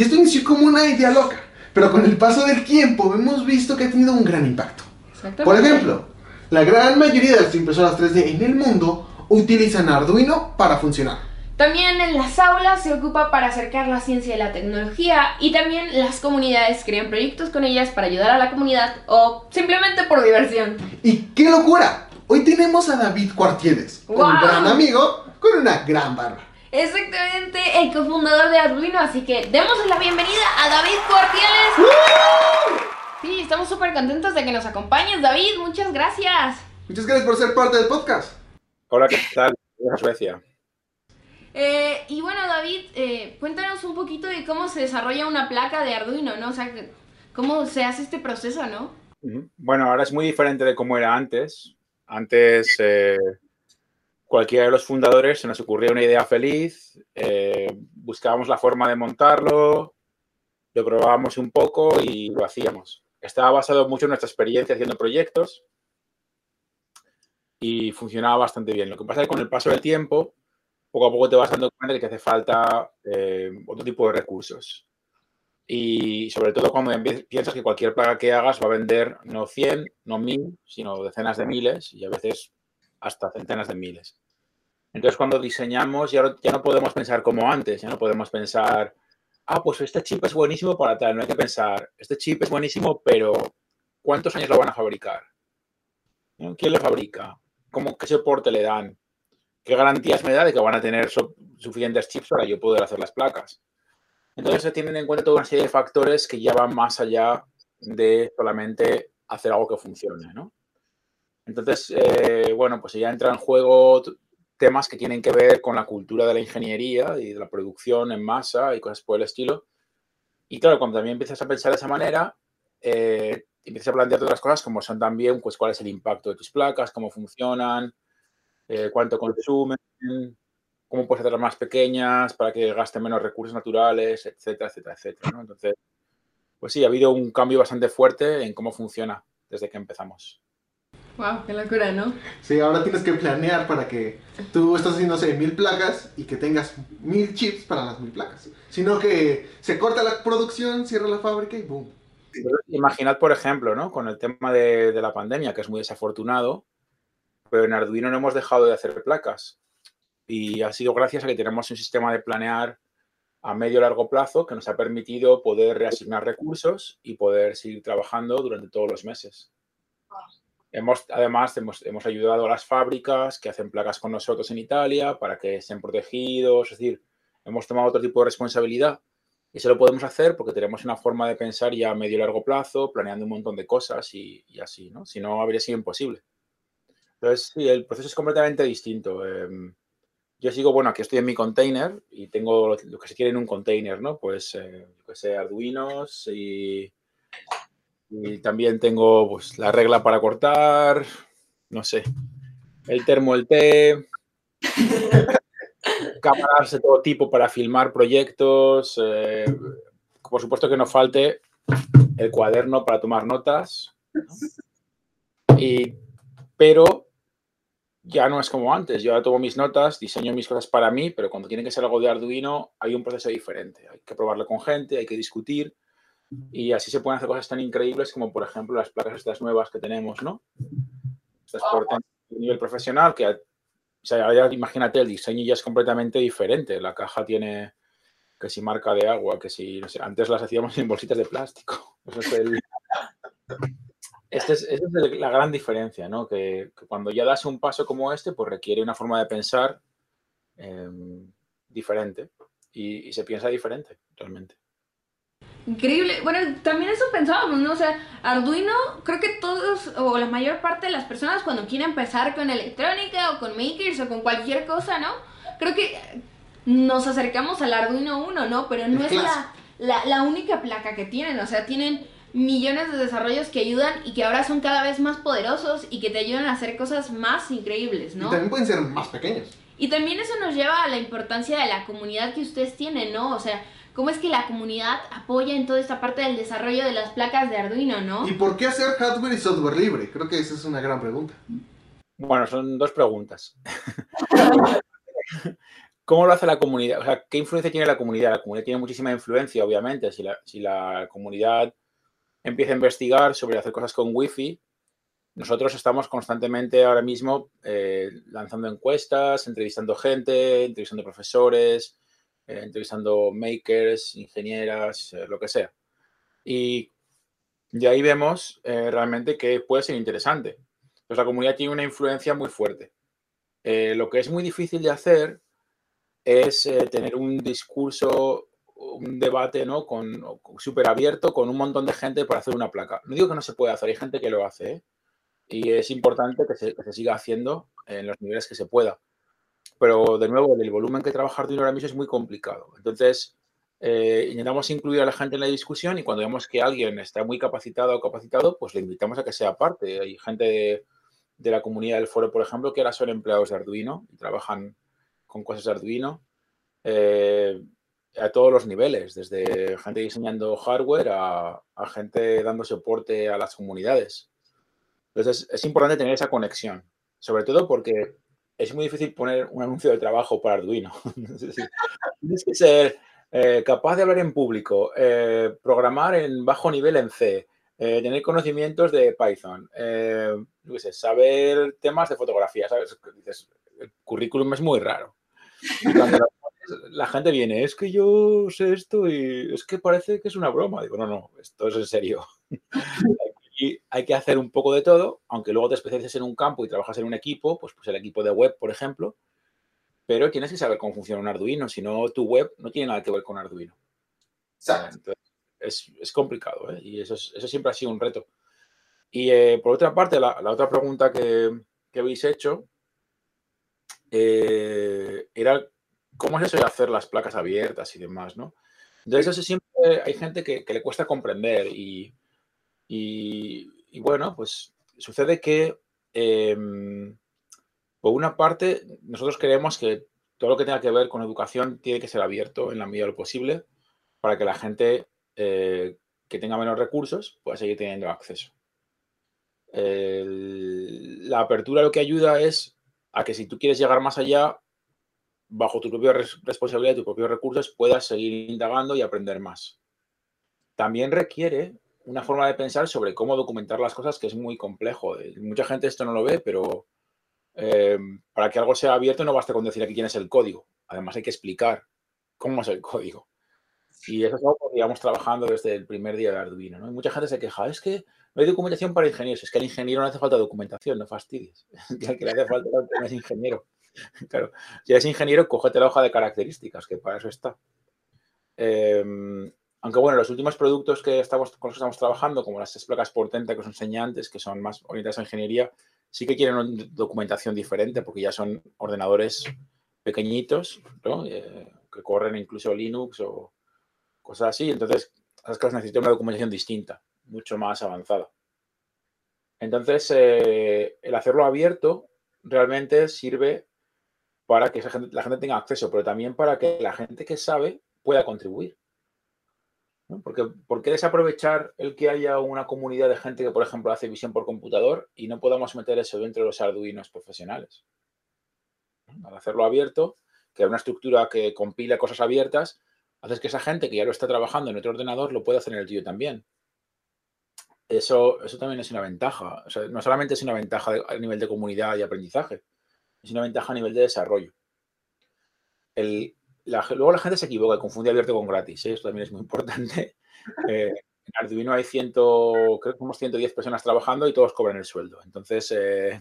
Y esto inició como una idea loca, pero con el paso del tiempo hemos visto que ha tenido un gran impacto. Por ejemplo, la gran mayoría de las impresoras 3D en el mundo utilizan Arduino para funcionar. También en las aulas se ocupa para acercar la ciencia y la tecnología y también las comunidades crean proyectos con ellas para ayudar a la comunidad o simplemente por diversión. ¡Y qué locura! Hoy tenemos a David Cuartieles, un gran amigo con una gran barba. Exactamente, el cofundador de Arduino, así que démosle la bienvenida a David Cuartieles. Sí, estamos súper contentos de que nos acompañes, David, muchas gracias. Muchas gracias por ser parte del podcast. Hola, ¿qué tal? Suecia. Eh, y bueno, David, eh, cuéntanos un poquito de cómo se desarrolla una placa de Arduino, ¿no? O sea, cómo se hace este proceso, ¿no? Bueno, ahora es muy diferente de cómo era antes. Antes, eh, cualquiera de los fundadores se nos ocurría una idea feliz, buscábamos la forma de montarlo, lo probábamos un poco y lo hacíamos. Estaba basado mucho en nuestra experiencia haciendo proyectos y funcionaba bastante bien. Lo que pasa es que con el paso del tiempo, poco a poco te vas dando cuenta de que hace falta eh, otro tipo de recursos. Y sobre todo cuando piensas que cualquier plaga que hagas va a vender no 100, no 1000, sino decenas de miles y a veces hasta centenas de miles. Entonces cuando diseñamos ya, no podemos pensar como antes, ya no podemos pensar, ah, pues este chip es buenísimo para tal, no hay que pensar, este chip es buenísimo, pero ¿cuántos años lo van a fabricar? ¿Quién lo fabrica? ¿Cómo, ¿Qué soporte le dan? ¿Qué garantías me da de que van a tener suficientes chips para yo poder hacer las placas? Entonces se tienen en cuenta toda una serie de factores que ya van más allá de solamente hacer algo que funcione, ¿no? Entonces, eh, bueno, pues ya entra en juego temas que tienen que ver con la cultura de la ingeniería y de la producción en masa y cosas por el estilo. Y claro, cuando también empiezas a pensar de esa manera, eh, empiezas a plantear otras cosas como son también, pues, cuál es el impacto de tus placas, cómo funcionan, eh, cuánto consumen, cómo puedes hacerlas más pequeñas para que gasten menos recursos naturales, etcétera, etcétera, etcétera. ¿no? Entonces, pues sí, ha habido un cambio bastante fuerte en cómo funciona desde que empezamos. Wow, qué locura, ¿no? Sí, ahora tienes que planear para que tú estás haciendo, no sé, mil placas y que tengas mil chips para las mil placas. Sino que se corta la producción, cierra la fábrica y boom. Imaginad, por ejemplo, ¿no? Con el tema de, de la pandemia, que es muy desafortunado, pero en Arduino no hemos dejado de hacer placas. Y ha sido gracias a que tenemos un sistema de planear a medio largo plazo que nos ha permitido poder reasignar recursos y poder seguir trabajando durante todos los meses. Hemos, además, hemos, hemos, ayudado a las fábricas que hacen placas con nosotros en Italia para que estén protegidos. Es decir, hemos tomado otro tipo de responsabilidad y eso lo podemos hacer porque tenemos una forma de pensar ya a medio y largo plazo, planeando un montón de cosas y, y así, ¿no? Si no, habría sido imposible. Entonces, sí, el proceso es completamente distinto. Em, yo sigo, bueno, aquí estoy en mi container y tengo lo, que se quiere en un container, ¿no? Pues, eh, que sé, Arduinos y, y, también tengo pues, la regla para cortar, no sé, el termo, el té, cámaras de todo tipo para filmar proyectos. Eh, por supuesto que no falte el cuaderno para tomar notas. Y, pero ya no es como antes. Yo ahora tomo mis notas, diseño mis cosas para mí, pero cuando tiene que ser algo de Arduino hay un proceso diferente. Hay que probarlo con gente, hay que discutir y así se pueden hacer cosas tan increíbles como, por ejemplo, las placas estas nuevas que tenemos, ¿no? Estas por nivel profesional que, o sea, ya imagínate, el diseño ya es completamente diferente. La caja tiene que si marca de agua, que si, no sé, antes las hacíamos en bolsitas de plástico. Eso es el... Esta es, es, la gran diferencia, ¿no? Que, que, cuando ya das un paso como este, pues requiere una forma de pensar eh, diferente y, y, se piensa diferente, realmente. Increíble. Bueno, también eso pensábamos, ¿no? O sea, Arduino, creo que todos o la mayor parte de las personas cuando quieren empezar con electrónica o con makers o con cualquier cosa, ¿no? Creo que nos acercamos al Arduino 1, ¿no? Pero no es la, la, la única placa que tienen, o sea, tienen millones de desarrollos que ayudan y que ahora son cada vez más poderosos y que te ayudan a hacer cosas más increíbles, ¿no? Y también pueden ser más pequeños. Y también eso nos lleva a la importancia de la comunidad que ustedes tienen, ¿no? O sea, cómo es que la comunidad apoya en toda esta parte del desarrollo de las placas de Arduino, ¿no? ¿Y por qué hacer hardware y software libre? Creo que esa es una gran pregunta. Bueno, son dos preguntas. ¿Cómo lo hace la comunidad? O sea, ¿qué influencia tiene la comunidad? La comunidad tiene muchísima influencia, obviamente. Si la, si la comunidad empieza a investigar sobre hacer cosas con Wi-Fi, nosotros estamos constantemente ahora mismo eh, lanzando encuestas, entrevistando gente, entrevistando profesores, eh, entrevistando makers, ingenieras, eh, lo que sea. Y de ahí vemos realmente que puede ser interesante. Pues la comunidad tiene una influencia muy fuerte. lo que es muy difícil de hacer es tener un discurso, un debate ¿no? con, súper abierto con un montón de gente para hacer una placa. No digo que no se pueda hacer, hay gente que lo hace, ¿eh? y es importante que se, siga haciendo en los niveles que se pueda. Pero de nuevo, el volumen que trabajar de ahora mismo es muy complicado. Entonces, eh, intentamos incluir a la gente en la discusión y cuando vemos que alguien está muy capacitado o capacitado, pues le invitamos a que sea parte. Hay gente de, la comunidad del foro, por ejemplo, que ahora son empleados de Arduino y trabajan con cosas de Arduino eh, a todos los niveles, desde gente diseñando hardware a, a gente dando soporte a las comunidades. Entonces es, importante tener esa conexión, sobre todo porque es muy difícil poner un anuncio de trabajo para Arduino. Tienes que ser eh, capaz de hablar en público, eh, programar en bajo nivel en C, eh, tener conocimientos de Python, saber temas de fotografía, ¿sabes? el currículum es muy raro. la gente viene, es que yo sé esto y es que parece que es una broma. Digo, no, no, esto es en serio. que hacer un poco de todo, aunque luego te especialices en un campo y trabajas en un equipo, pues, pues el equipo de web, por ejemplo, pero tienes que saber cómo funciona un Arduino, si no, tu web no tiene nada que ver con Arduino. Exacto. es, complicado, ¿eh? Y eso, eso siempre ha sido un reto. Y eh, por otra parte, la, otra pregunta que, habéis hecho eh, era cómo es eso de hacer las placas abiertas y demás, ¿no? Entonces, eso siempre hay gente que, que le cuesta comprender y, y, bueno, pues sucede que, em, por una parte, nosotros creemos que todo lo que tenga que ver con educación tiene que ser abierto en la medida de lo posible para que la gente eh, que tenga menos recursos pueda seguir teniendo acceso. la apertura lo que ayuda es a que si tú quieres llegar más allá, bajo tu propia responsabilidad y tus propios recursos, puedas seguir indagando y aprender más. También requiere una forma de pensar sobre cómo documentar las cosas que es muy complejo. Eh, mucha gente esto no lo ve, pero eh, para que algo sea abierto no basta con decir aquí quién es el código. Además hay que explicar cómo es el código. Y eso es algo que llevamos trabajando desde el primer día de Arduino. ¿no? mucha gente se queja, es que no hay documentación para ingenieros. Es que al ingeniero no hace falta documentación, no fastidies. que al que le hace falta no es ingeniero. claro, si eres ingeniero, cógete la hoja de características, que para eso está. Eh, aunque bueno, los últimos productos que estamos, con los que estamos trabajando, como las placas portenta que os enseñé antes, que son más orientadas a ingeniería, sí que quieren una documentación diferente porque ya son ordenadores pequeñitos, eh, que corren incluso Linux o cosas así. Entonces, las cosas necesitan una documentación distinta, mucho más avanzada. Entonces, eh, el hacerlo abierto realmente sirve para que la gente tenga acceso, pero también para que la gente que sabe pueda contribuir. Porque, ¿Por qué desaprovechar el que haya una comunidad de gente que, por ejemplo, hace visión por computador y no podamos meter eso dentro de los arduinos profesionales? Al hacerlo abierto, que una estructura que compila cosas abiertas, haces que esa gente que ya lo está trabajando en otro ordenador lo pueda hacer en el tuyo también. Eso, eso también es una ventaja. no solamente es una ventaja a nivel de comunidad y aprendizaje, es una ventaja a nivel de desarrollo. El, luego la gente se equivoca y confunde abierto con gratis. ¿eh? Esto también es muy importante. Eh, en Arduino hay ciento, creo que somos 110 personas trabajando y todos cobran el sueldo. Entonces, eh,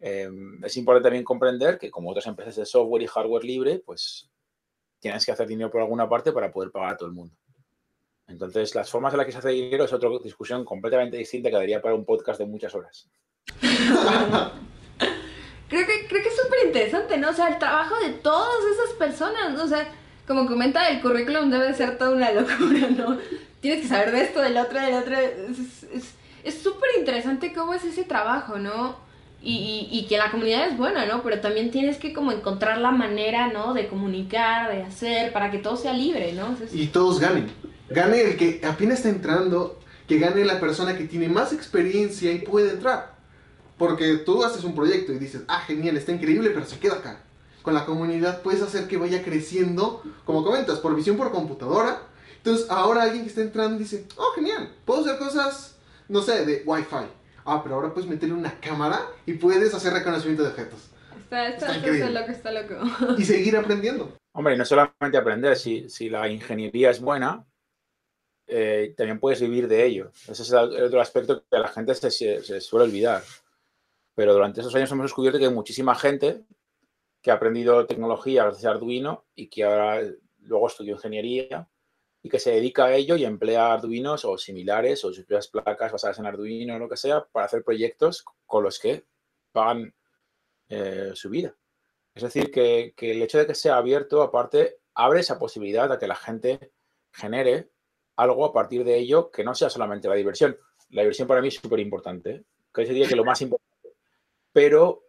em, es importante también comprender que como otras empresas de software y hardware libre, pues tienes que hacer dinero por alguna parte para poder pagar a todo el mundo. Entonces, las formas en las que se hace dinero es otra discusión completamente distinta que daría para un podcast de muchas horas. creo que, creo que es súper interesante, ¿no? O sea, el trabajo de todas esas personas, ¿no? O sea, como comenta, el currículum debe ser toda una locura, ¿no? Tienes que saber de esto, del otro, del otro. Es súper interesante cómo es ese trabajo, ¿no? Y, y, que la comunidad es buena, ¿no? Pero también tienes que como encontrar la manera, ¿no? De comunicar, de hacer, para que todo sea libre, ¿no? Y todos ganen. Gane el que apenas está entrando, que gane la persona que tiene más experiencia y puede entrar. Porque tú haces un proyecto y dices, ah, genial, está increíble, pero se queda acá. con la comunidad puedes hacer que vaya creciendo, como comentas, por visión por computadora. Entonces ahora alguien que está entrando dice, oh, genial, puedo hacer cosas, no sé, de Wi-Fi. Ah, pero ahora puedes meterle una cámara y puedes hacer reconocimiento de objetos. Está, está, está, loco, está loco. Y seguir aprendiendo. Hombre, no solamente aprender, si, si la ingeniería es buena, eh, también puedes vivir de ello. Ese es el otro aspecto que a la gente se, se, suele olvidar. Pero durante esos años hemos descubierto que hay muchísima gente que ha aprendido tecnología gracias a Arduino y que ahora luego estudió ingeniería y que se dedica a ello y emplea Arduinos o similares o sus propias placas basadas en Arduino o lo que sea para hacer proyectos con los que pagan eh, su vida. Es decir, que, que, el hecho de que sea abierto, aparte, abre esa posibilidad a que la gente genere algo a partir de ello que no sea solamente la diversión. La diversión para mí es súper importante, ¿eh? que sería que lo más importante. Pero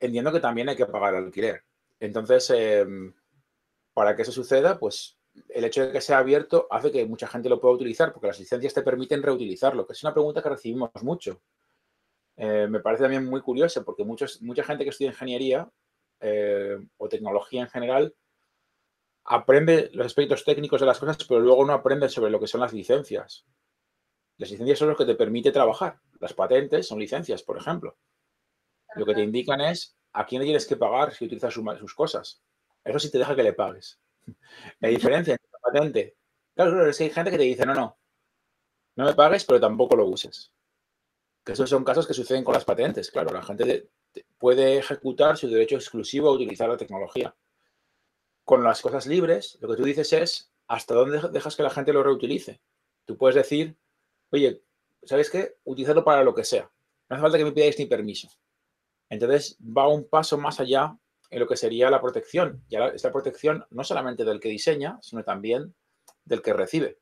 entiendo que también hay que pagar alquiler. Entonces, em, para que eso suceda, pues el hecho de que sea abierto hace que mucha gente lo pueda utilizar, porque las licencias te permiten reutilizarlo, que es una pregunta que recibimos mucho. Eh, me parece también muy curioso, porque muchos, mucha gente que estudia ingeniería eh, o tecnología en general aprende los aspectos técnicos de las cosas, pero luego no aprende sobre lo que son las licencias. Las licencias son lo que te permite trabajar. Las patentes son licencias, por ejemplo. Lo que te indican es a quién le tienes que pagar si utilizas sus cosas. Eso sí te deja que le pagues. La diferencia entre la patente. Claro, es que hay gente que te dice, no, no, no me pagues, pero tampoco lo uses. Que esos son casos que suceden con las patentes. Claro, la gente puede ejecutar su derecho exclusivo a utilizar la tecnología. Con las cosas libres, lo que tú dices es hasta dónde dejas que la gente lo reutilice. Tú puedes decir, oye, ¿sabes qué? Utilizarlo para lo que sea. No hace falta que me pidáis ni permiso. Entonces va un paso más allá en lo que sería la protección. Y esta protección no solamente del que diseña, sino también del que recibe.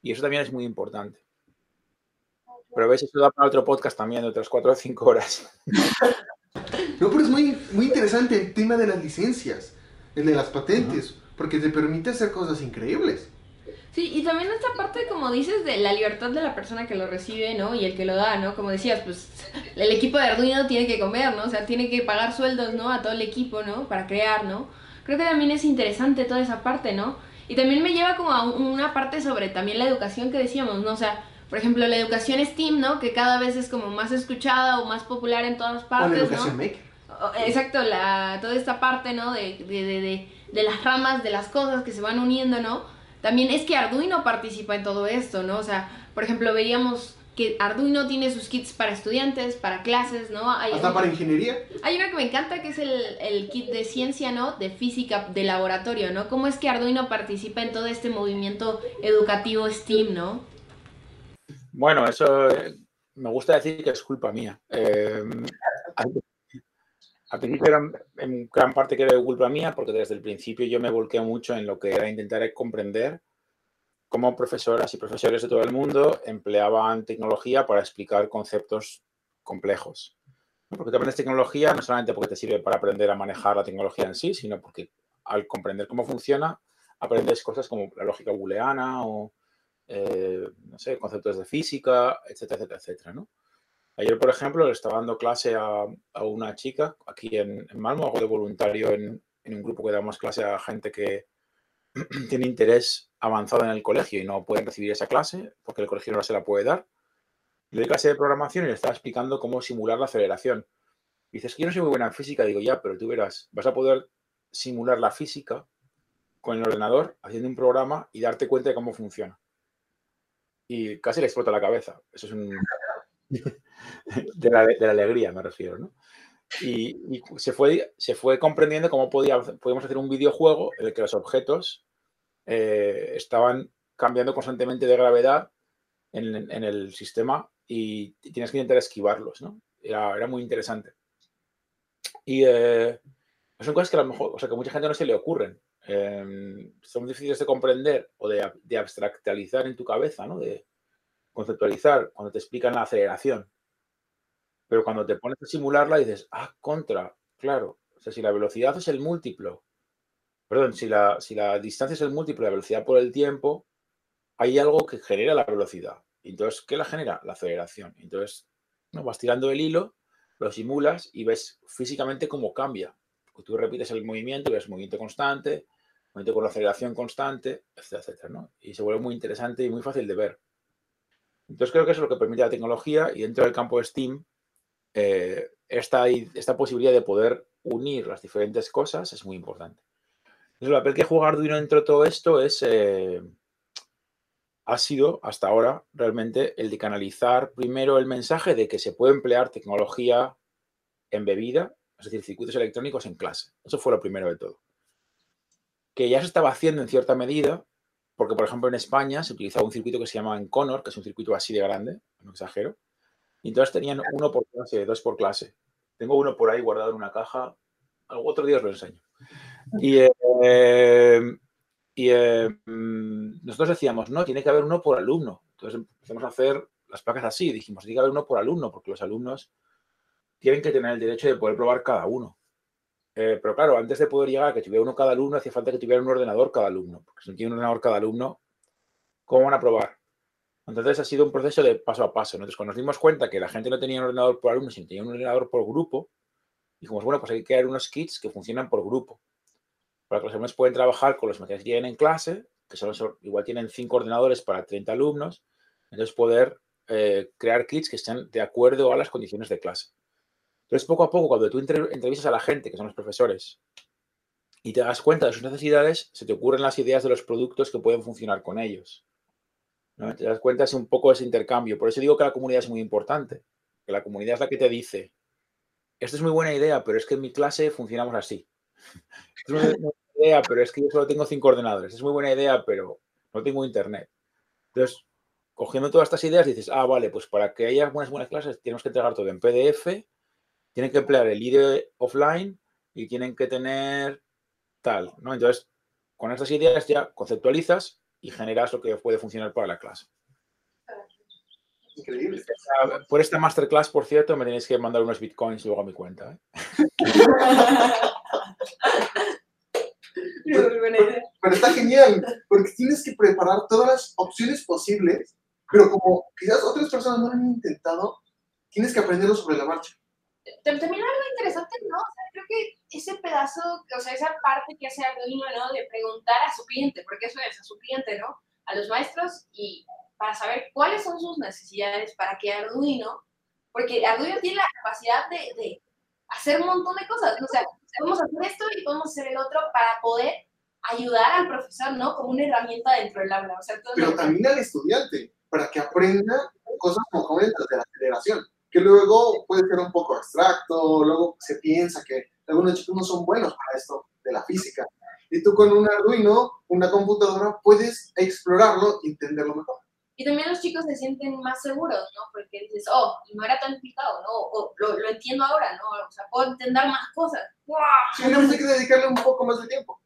Y eso también es muy importante. Pero ves, esto da para otro podcast también de otras cuatro o cinco horas. No, pero es muy, muy interesante el tema de las licencias, el de las patentes, porque te permite hacer cosas increíbles. Sí, y también esta parte, como dices, de la libertad de la persona que lo recibe, ¿no? Y el que lo da, ¿no? Como decías, pues el equipo de Arduino tiene que comer, ¿no? O sea, tiene que pagar sueldos, ¿no? A todo el equipo, ¿no? Para crear, ¿no? Creo que también es interesante toda esa parte, ¿no? Y también me lleva como a una parte sobre también la educación que decíamos, ¿no? O sea, por ejemplo, la educación STEAM, ¿no? Que cada vez es como más escuchada o más popular en todas partes, o la educación Maker. Exacto, la, toda esta parte, ¿no? De, de, de, de las ramas, de las cosas que se van uniendo, ¿no? También es que Arduino participa en todo esto, ¿no? O sea, por ejemplo, veríamos que Arduino tiene sus kits para estudiantes, para clases, ¿no? Hay Hasta para ingeniería. Hay una que me encanta que es el, el, kit de ciencia, ¿no? De física, de laboratorio, ¿no? ¿Cómo es que Arduino participa en todo este movimiento educativo STEAM, ¿no? Bueno, eso eh, me gusta decir que es culpa mía. Eh, al principio era en gran parte que era culpa mía, porque desde el principio yo me volqué mucho en lo que era intentar comprender cómo profesoras y profesores de todo el mundo empleaban tecnología para explicar conceptos complejos. Porque te aprendes tecnología no solamente porque te sirve para aprender a manejar la tecnología en sí, sino porque al comprender cómo funciona, aprendes cosas como la lógica booleana o, eh, no sé, conceptos de física, etcétera, etcétera, etcétera, ¿no? Ayer, por ejemplo, le estaba dando clase a, una chica aquí en, en, Malmo, hago de voluntario en, un grupo que damos clase a gente que tiene interés avanzado en el colegio y no pueden recibir esa clase porque el colegio no se la puede dar. Le doy clase de programación y le estaba explicando cómo simular la aceleración. Y dices que yo no soy muy buena en física. Digo, ya, pero tú verás, vas a poder simular la física con el ordenador haciendo un programa y darte cuenta de cómo funciona. Y casi le explota la cabeza. Eso es un, de, la, alegría, me refiero, ¿no? Y, se, fue, se fue comprendiendo cómo podía, podíamos hacer un videojuego en el que los objetos eh, estaban cambiando constantemente de gravedad en, el sistema y tienes que intentar esquivarlos, ¿no? Era, era muy interesante. Y eh, son cosas que a lo mejor, o sea, que a mucha gente no se le ocurren. Em, son difíciles de comprender o de, de abstractalizar en tu cabeza, ¿no? De, conceptualizar cuando te explican la aceleración. Pero cuando te pones a simularla dices, ah, contra, claro. O sea, si la velocidad es el múltiplo, perdón, si la, si la distancia es el múltiplo de la velocidad por el tiempo, hay algo que genera la velocidad. Entonces, ¿qué la genera? La aceleración. Entonces, ¿no? vas tirando el hilo, lo simulas y ves físicamente cómo cambia. Tú repites el movimiento, ves movimiento constante, movimiento con aceleración constante, etcétera, etcétera. Y se vuelve muy interesante y muy fácil de ver. Entonces creo que eso es lo que permite la tecnología y dentro del campo de STEAM, eh, esta, esta posibilidad de poder unir las diferentes cosas es muy importante. Entonces, el papel que juega Arduino dentro de todo esto es, eh, ha sido hasta ahora realmente el de canalizar primero el mensaje de que se puede emplear tecnología embebida, es decir, circuitos electrónicos en clase. Eso fue lo primero de todo. Que ya se estaba haciendo en cierta medida, porque por ejemplo en España se utilizaba un circuito que se llama Enconor, que es un circuito así de grande, no exagero, y entonces tenían uno por clase, dos por clase. Tengo uno por ahí guardado en una caja, otro día os lo enseño. Y, eh, y eh, mm, nosotros decíamos, no, tiene que haber uno por alumno. Entonces empezamos a hacer las placas así, dijimos, tiene que haber uno por alumno, porque los alumnos tienen que tener el derecho de poder probar cada uno. Eh, pero claro, antes de poder llegar a que tuviera uno cada alumno, hacía falta que tuviera un ordenador cada alumno, porque si no tiene un ordenador cada alumno, ¿cómo van a probar? Entonces ha sido un proceso de paso a paso. Entonces, cuando nos dimos cuenta que la gente no tenía un ordenador por alumno, sino tenía un ordenador por grupo, dijimos, bueno, pues hay que crear unos kits que funcionan por grupo, para que los alumnos puedan trabajar con los materiales que tienen en clase, que son, igual tienen cinco ordenadores para 30 alumnos, entonces poder eh, crear kits que estén de acuerdo a las condiciones de clase. Entonces, poco a poco, cuando tú entrevistas a la gente, que son los profesores, y te das cuenta de sus necesidades, se te ocurren las ideas de los productos que pueden funcionar con ellos. Te das cuenta es un poco ese intercambio. Por eso digo que la comunidad es muy importante. Que la comunidad es la que te dice, esto es muy buena idea, pero es que en mi clase funcionamos así. Esto es muy buena idea, pero es que yo solo tengo cinco ordenadores. Es muy buena idea, pero no tengo internet. Entonces, cogiendo todas estas ideas, dices, ah, vale, pues para que haya buenas clases tenemos que entregar todo en PDF tienen que emplear el IDE offline y tienen que tener tal, ¿no? Entonces, con estas ideas ya conceptualizas y generas lo que puede funcionar para la clase. Increíble. Por esta masterclass, por cierto, me tenéis que mandar unos bitcoins luego a mi cuenta. ¿eh? pero está genial, porque tienes que preparar todas las opciones posibles, pero como quizás otras personas no lo han intentado, tienes que aprenderlo sobre la marcha también algo interesante, ¿no? O sea, creo que ese pedazo, o sea, esa parte que hace Arduino, ¿no? De preguntar a su cliente, porque eso es, a su cliente, ¿no? A los maestros y para saber cuáles son sus necesidades para que Arduino, porque Arduino tiene la capacidad de, de hacer un montón de cosas, o sea, podemos hacer esto y podemos hacer el otro para poder ayudar al profesor, ¿no? Como una herramienta dentro del aula. O sea, Pero también al estudiante, para que aprenda cosas como comentas de la generación que luego puede ser un poco abstracto, luego se piensa que algunos chicos no son buenos para esto de la física. Y tú con un Arduino, una computadora, puedes explorarlo y entenderlo mejor. Y también los chicos se sienten más seguros, ¿no? Porque dices, oh, no era tan complicado, ¿no? O lo, lo entiendo ahora, ¿no? O sea, puedo entender más cosas. ¡Wow! Sí, hay que dedicarle un poco más de tiempo.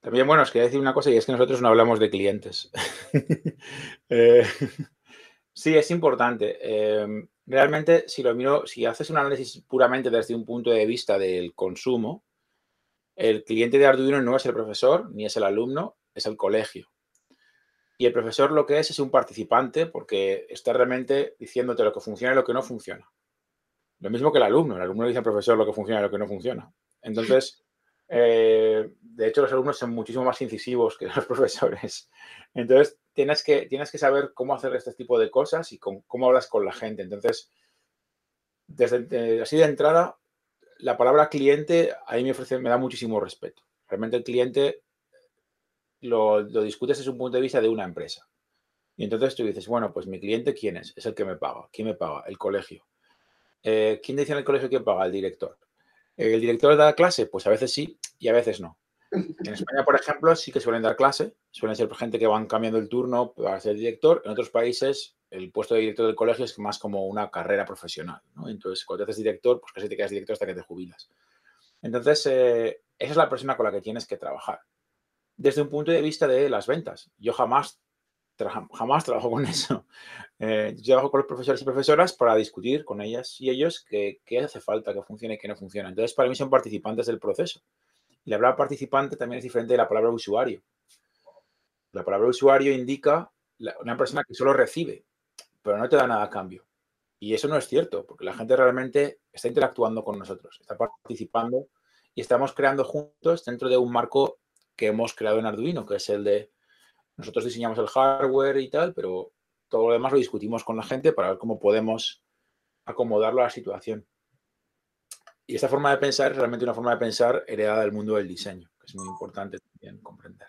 También, bueno, os quería decir una cosa y es que nosotros no hablamos de clientes. eh, Sí, es importante. Em, realmente, si lo miro, si haces un análisis puramente desde un punto de vista del consumo, el cliente de Arduino no es el profesor ni es el alumno, es el colegio. Y el profesor lo que es es un participante porque está realmente diciéndote lo que funciona y lo que no funciona. Lo mismo que el alumno. El alumno dice al profesor lo que funciona y lo que no funciona. Entonces, eh, de hecho, los alumnos son muchísimo más incisivos que los profesores. Entonces, tienes que, tienes que saber cómo hacer este tipo de cosas y cómo, hablas con la gente. Entonces, desde así de entrada, la palabra cliente a mí me, ofrece, me da muchísimo respeto. Realmente el cliente lo, discutes desde un punto de vista de una empresa. Y entonces tú dices, bueno, pues mi cliente, ¿quién es? Es el que me paga. ¿Quién me paga? El colegio. Eh, ¿Quién dice en el colegio que paga? El director. ¿El director da clase? Pues a veces sí y a veces no. En España, por ejemplo, sí que suelen dar clase, suelen ser gente que van cambiando el turno para ser director. En otros países, el puesto de director del colegio es más como una carrera profesional. Entonces, cuando te haces director, pues casi te quedas director hasta que te jubilas. Entonces, eh, esa es la persona con la que tienes que trabajar. Desde un punto de vista de las ventas, yo jamás, jamás trabajo con eso. Eh, yo trabajo con los profesores y profesoras para discutir con ellas y ellos qué hace falta, qué funciona y qué no funciona. Entonces, para mí son participantes del proceso. La palabra participante también es diferente de la palabra usuario. La palabra usuario indica una persona que solo recibe, pero no te da nada a cambio. Y eso no es cierto, porque la gente realmente está interactuando con nosotros, está participando y estamos creando juntos dentro de un marco que hemos creado en Arduino, que es el de nosotros diseñamos el hardware y tal, pero todo lo demás lo discutimos con la gente para ver cómo podemos acomodarlo a la situación. Y esta forma de pensar es realmente una forma de pensar heredada del mundo del diseño, que es muy importante también comprender.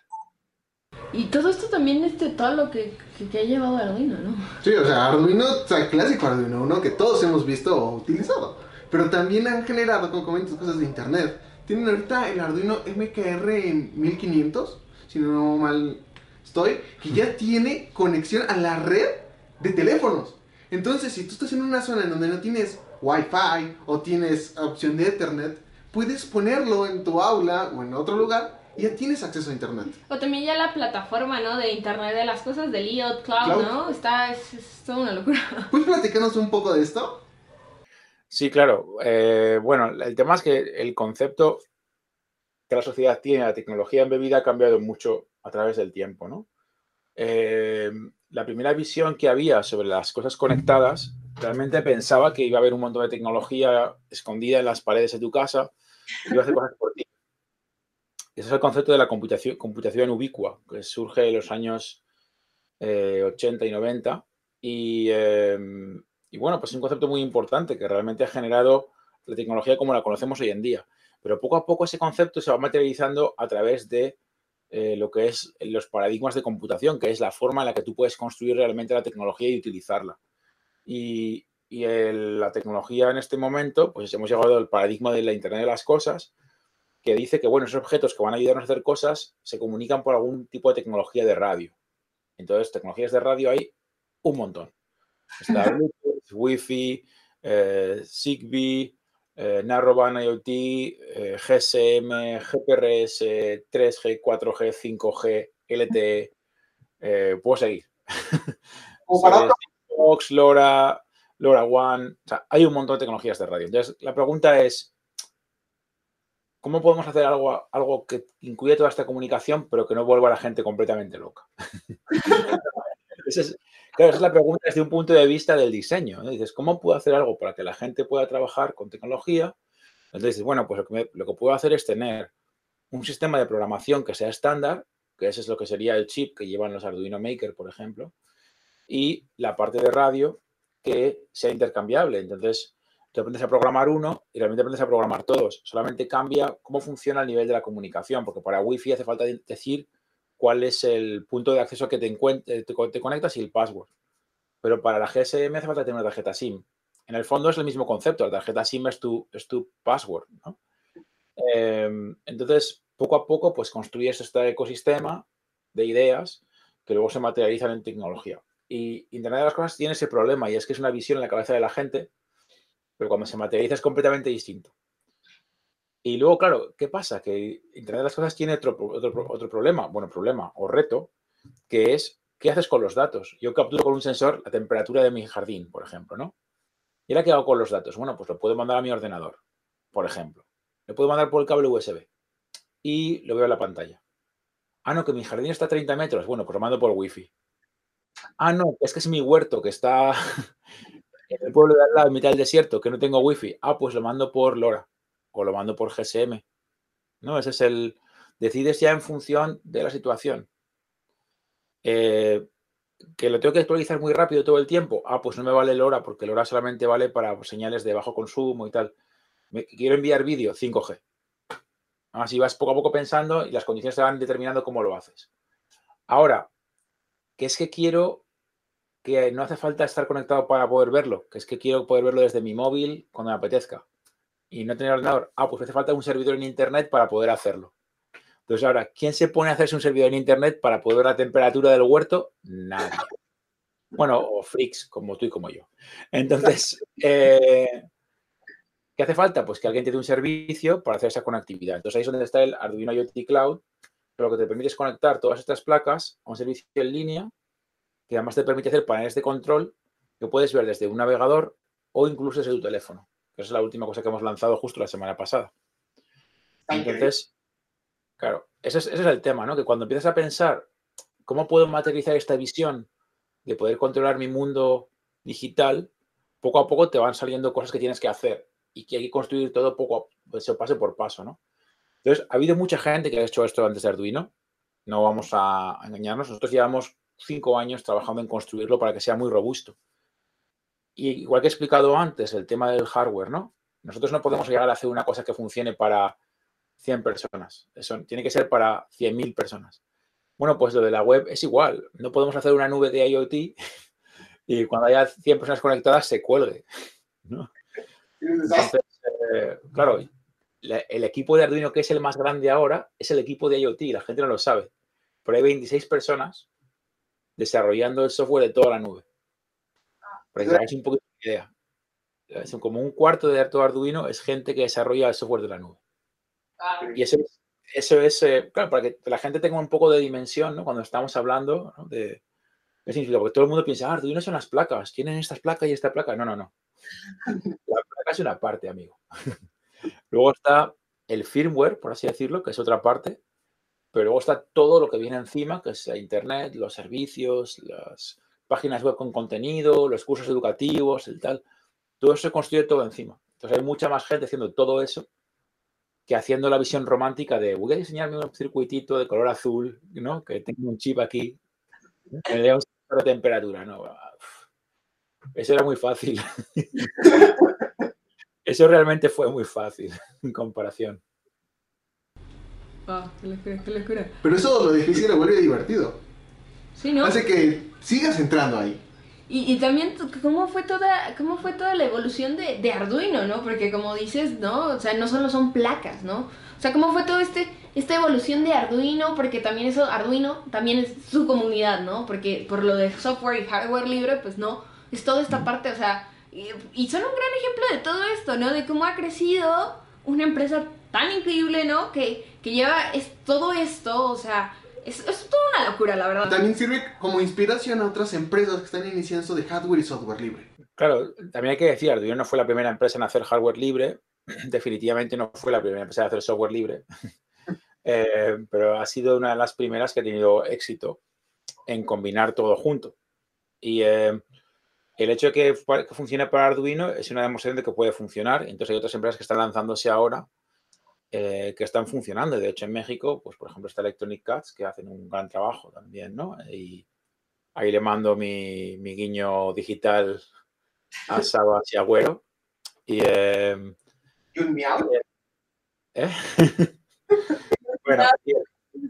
Y todo esto también es de todo lo que, que, ha llevado Arduino, ¿no? Sí, o sea, Arduino, o sea, clásico Arduino, uno que todos hemos visto o utilizado. Pero también han generado, como comentas, cosas de internet. Tienen ahorita el Arduino MKR 1500, si no mal estoy, que ya tiene conexión a la red de teléfonos. Entonces, si tú estás en una zona en donde no tienes Wi-Fi o tienes opción de Ethernet, puedes ponerlo en tu aula o en otro lugar y ya tienes acceso a Internet. O también ya la plataforma, ¿no? De Internet de las cosas, del IoT Cloud, ¿no? Está, es, toda una locura. ¿Puedes platicarnos un poco de esto? Sí, claro. Eh, bueno, el tema es que el concepto que la sociedad tiene, la tecnología embebida ha cambiado mucho a través del tiempo, ¿no? Eh, la primera visión que había sobre las cosas conectadas, realmente pensaba que iba a haber un montón de tecnología escondida en las paredes de tu casa y iba a hacer cosas por ti. Ese es el concepto de la computación, computación ubicua, que surge en los años 80 eh, y 90. Em, y, bueno, pues es un concepto muy importante que realmente ha generado la tecnología como la conocemos hoy en día. Pero poco a poco ese concepto se va materializando a través de eh, lo que es los paradigmas de computación, que es la forma en la que tú puedes construir realmente la tecnología y utilizarla. Y, la tecnología en este momento, pues hemos llegado al paradigma de la Internet de las Cosas, que dice que, bueno, esos objetos que van a ayudarnos a hacer cosas se comunican por algún tipo de tecnología de radio. Entonces, tecnologías de radio hay un montón. Está Bluetooth, Wi-Fi, eh, Zigbee, eh, Narrowband IoT, eh, GSM, GPRS, 3G, 4G, 5G, LTE, eh, puedo seguir. Fox, LoRa, LoRa One, hay un montón de tecnologías de radio. Entonces, la pregunta es, ¿cómo podemos hacer algo, algo que incluya toda esta comunicación, pero que no vuelva a la gente completamente loca? esa es la pregunta desde un punto de vista del diseño. Dices, ¿cómo puedo hacer algo para que la gente pueda trabajar con tecnología? Entonces dices, bueno, pues lo que, lo que puedo hacer es tener un sistema de programación que sea estándar, que ese es lo que sería el chip que llevan los Arduino Maker, por ejemplo, y la parte de radio que sea intercambiable. Entonces, tú aprendes a programar uno y realmente aprendes a programar todos. Solamente cambia cómo funciona el nivel de la comunicación, porque para Wi-Fi hace falta decir cuál es el punto de acceso que te, te conectas y el password. Pero para la GSM hace falta tener una tarjeta SIM. En el fondo es el mismo concepto, la tarjeta SIM es tu, es tu password. Em, entonces, poco a poco, pues construyes este ecosistema de ideas que luego se materializan en tecnología. Y Internet de las Cosas tiene ese problema y es que es una visión en la cabeza de la gente, pero cuando se materializa es completamente distinto. Y luego, claro, ¿qué pasa? Que Internet de las Cosas tiene otro, otro, problema, bueno, problema o reto, que es ¿qué haces con los datos? Yo capturo con un sensor la temperatura de mi jardín, por ejemplo, ¿no? ¿Y ahora qué hago con los datos? Bueno, pues lo puedo mandar a mi ordenador, por ejemplo. Lo puedo mandar por el cable USB y lo veo en la pantalla. Ah, no, que mi jardín está a 30 metros. Bueno, pues lo mando por Wi-Fi. Ah, no, es que es mi huerto que está en el pueblo de al lado, en mitad del desierto, que no tengo Wi-Fi. Ah, pues lo mando por LoRa o lo mando por GSM. ¿No? Ese es el. Decides ya en función de la situación. Eh, que lo tengo que actualizar muy rápido todo el tiempo. Ah, pues no me vale el hora porque el hora solamente vale para señales de bajo consumo y tal. quiero enviar vídeo 5G. Así vas poco a poco pensando y las condiciones te van determinando cómo lo haces. Ahora, que es que quiero que no hace falta estar conectado para poder verlo, que es que quiero poder verlo desde mi móvil cuando me apetezca y no tener ordenador, ah, pues hace falta un servidor en Internet para poder hacerlo. Entonces, ahora, ¿quién se pone a hacerse un servidor en Internet para poder ver la temperatura del huerto? Nadie. Bueno, o freaks como tú y como yo. Entonces, eh, ¿qué hace falta? Pues que alguien te dé un servicio para hacer esa conectividad. Entonces, ahí es donde está el Arduino IoT Cloud, lo que te permite es conectar todas estas placas a un servicio en línea que además te permite hacer paneles de control que puedes ver desde un navegador o incluso desde tu teléfono. Esa es la última cosa que hemos lanzado justo la semana pasada. Entonces, claro, ese es, el tema, ¿no? Que cuando empiezas a pensar cómo puedo materializar esta visión de poder controlar mi mundo digital, poco a poco te van saliendo cosas que tienes que hacer y que hay que construir todo poco a pues, paso por paso, ¿no? Entonces, ha habido mucha gente que ha hecho esto antes de Arduino. No vamos a engañarnos. Nosotros llevamos cinco años trabajando en construirlo para que sea muy robusto. Y igual que he explicado antes, el tema del hardware, ¿no? Nosotros no podemos llegar a hacer una cosa que funcione para 100 personas. Eso tiene que ser para 100.000 personas. Bueno, pues lo de la web es igual. No podemos hacer una nube de IoT y cuando haya 100 personas conectadas se cuelgue. Eh, claro, el equipo de Arduino que es el más grande ahora es el equipo de IoT, la gente no lo sabe. Pero hay 26 personas desarrollando el software de toda la nube. Para que hagáis un poquito de idea. Como un cuarto de todo Arduino es gente que desarrolla el software de la nube. Y eso, eso es, eh, para que la gente tenga un poco de dimensión, ¿no? Cuando estamos hablando de qué significa, porque todo el mundo piensa, ah, Arduino son las placas, tienen estas placas y esta placa. No, no, no. La placa es una parte, amigo. Luego está el firmware, por así decirlo, que es otra parte, pero luego está todo lo que viene encima, que es Internet, los servicios, las páginas web con contenido, los cursos educativos, el tal. Todo eso se construye todo encima. Entonces hay mucha más gente haciendo todo eso que haciendo la visión romántica de voy a diseñarme un circuitito de color azul, ¿no? Que tenga un chip aquí, que le dé un temperatura, ¿no? Eso era muy fácil. Eso realmente fue muy fácil en comparación. Ah, qué locura, qué locura. Pero eso lo difícil lo vuelve divertido. Sí, ¿no? Hace que sigas entrando ahí. Y, y, también cómo fue toda cómo fue toda la evolución de, de, Arduino, ¿no? Porque como dices, ¿no? O sea, no solo son placas, ¿no? O sea, cómo fue toda este esta evolución de Arduino, porque también eso Arduino también es su comunidad, ¿no? Porque por lo de software y hardware libre, pues no, es toda esta parte, o sea, y, son un gran ejemplo de todo esto, ¿no? De cómo ha crecido una empresa tan increíble, ¿no? Que, que lleva es, todo esto, o sea, es, es toda una locura, la verdad. También sirve como inspiración a otras empresas que están iniciando de hardware y software libre. Claro, también hay que decir, Arduino no fue la primera empresa en hacer hardware libre, definitivamente no fue la primera empresa en hacer software libre, eh, pero ha sido una de las primeras que ha tenido éxito en combinar todo junto. Y eh, el hecho de que, que, funcione para Arduino es una demostración de que puede funcionar. Entonces hay otras empresas que están lanzándose ahora eh, que están funcionando. De hecho, en México, pues por ejemplo, está Electronic Cats, que hacen un gran trabajo también, ¿no? Y ahí le mando mi, mi guiño digital a Sabas y Agüero. Y, eh, ¿Y un miau? ¿eh? bueno,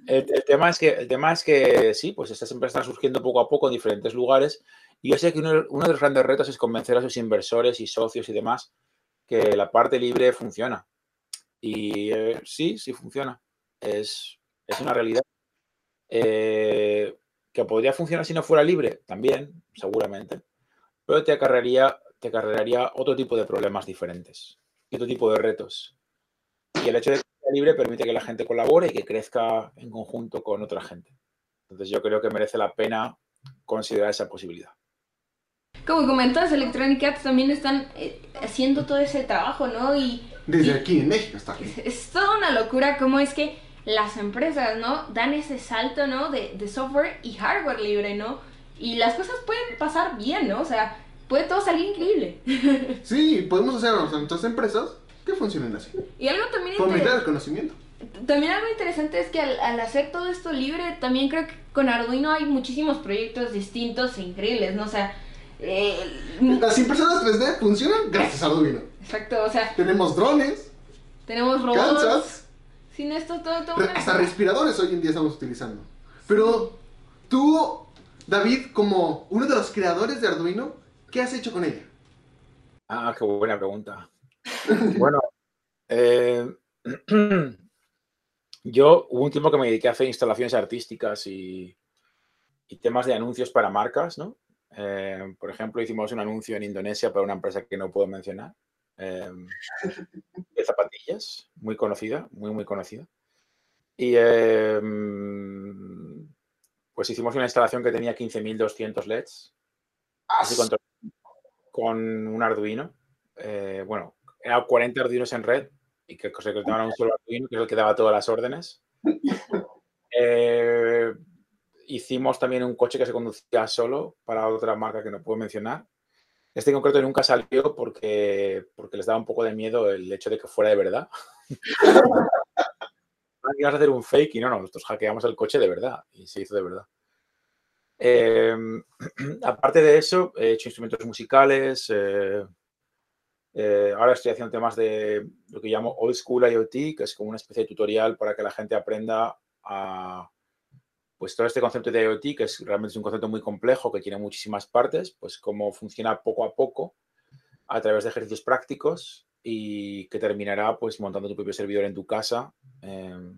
el, el, tema es que, el tema es que sí, pues estas empresas están surgiendo poco a poco en diferentes lugares y yo sé que uno, de los grandes retos es convencer a sus inversores y socios y demás que la parte libre funciona. Y eh, sí, sí funciona. Es, es una realidad. Eh, que podría funcionar si no fuera libre, también, seguramente. Pero te acarrearía, te acarrearía otro tipo de problemas diferentes y otro tipo de retos. Y el hecho de que sea libre permite que la gente colabore y que crezca en conjunto con otra gente. Entonces yo creo que merece la pena considerar esa posibilidad como comentas, Electronic Arts también están eh, haciendo todo ese trabajo, ¿no? Y, Desde aquí en México está. Es, es, toda una locura cómo es que las empresas, ¿no? Dan ese salto, ¿no? De, de, software y hardware libre, ¿no? Y las cosas pueden pasar bien, ¿no? O sea, puede todo salir increíble. Sí, podemos hacer nuestras empresas que funcionen así. Y algo también... Fomentar el conocimiento. También algo interesante es que al, al, hacer todo esto libre, también creo que con Arduino hay muchísimos proyectos distintos e increíbles, ¿no? O sea, eh, Las impresoras 3D funcionan gracias a Arduino. Exacto, o sea. Tenemos drones. Tenemos robots. Kansas, Sin esto todo, todo Hasta respiradores hoy en día estamos utilizando. Pero tú, David, como uno de los creadores de Arduino, ¿qué has hecho con ella? Ah, qué buena pregunta. bueno, eh, yo hubo un tiempo que me dediqué a hacer instalaciones artísticas y, y temas de anuncios para marcas, ¿no? Eh, por ejemplo, hicimos un anuncio en Indonesia para una empresa que no puedo mencionar, eh, de zapatillas, muy conocida, muy, muy conocida. Y eh, pues hicimos una instalación que tenía 15.200 LEDs, así con, con, un Arduino. Eh, bueno, eran 40 Arduinos en red y que se conectaban a un solo Arduino, que es el que daba todas las órdenes. Eh, hicimos también un coche que se conducía solo para otra marca que no puedo mencionar. Este en concreto nunca salió porque, porque les daba un poco de miedo el hecho de que fuera de verdad. Ibas a hacer un fake y no, no, nosotros hackeamos el coche de verdad y se hizo de verdad. Em, aparte de eso, he hecho instrumentos musicales. Eh, eh, ahora estoy haciendo temas de lo que llamo Old School IoT, que es como una especie de tutorial para que la gente aprenda a, pues todo este concepto de IoT, que es realmente un concepto muy complejo, que tiene muchísimas partes, pues cómo funciona poco a poco a través de ejercicios prácticos y que terminará pues montando tu propio servidor en tu casa em,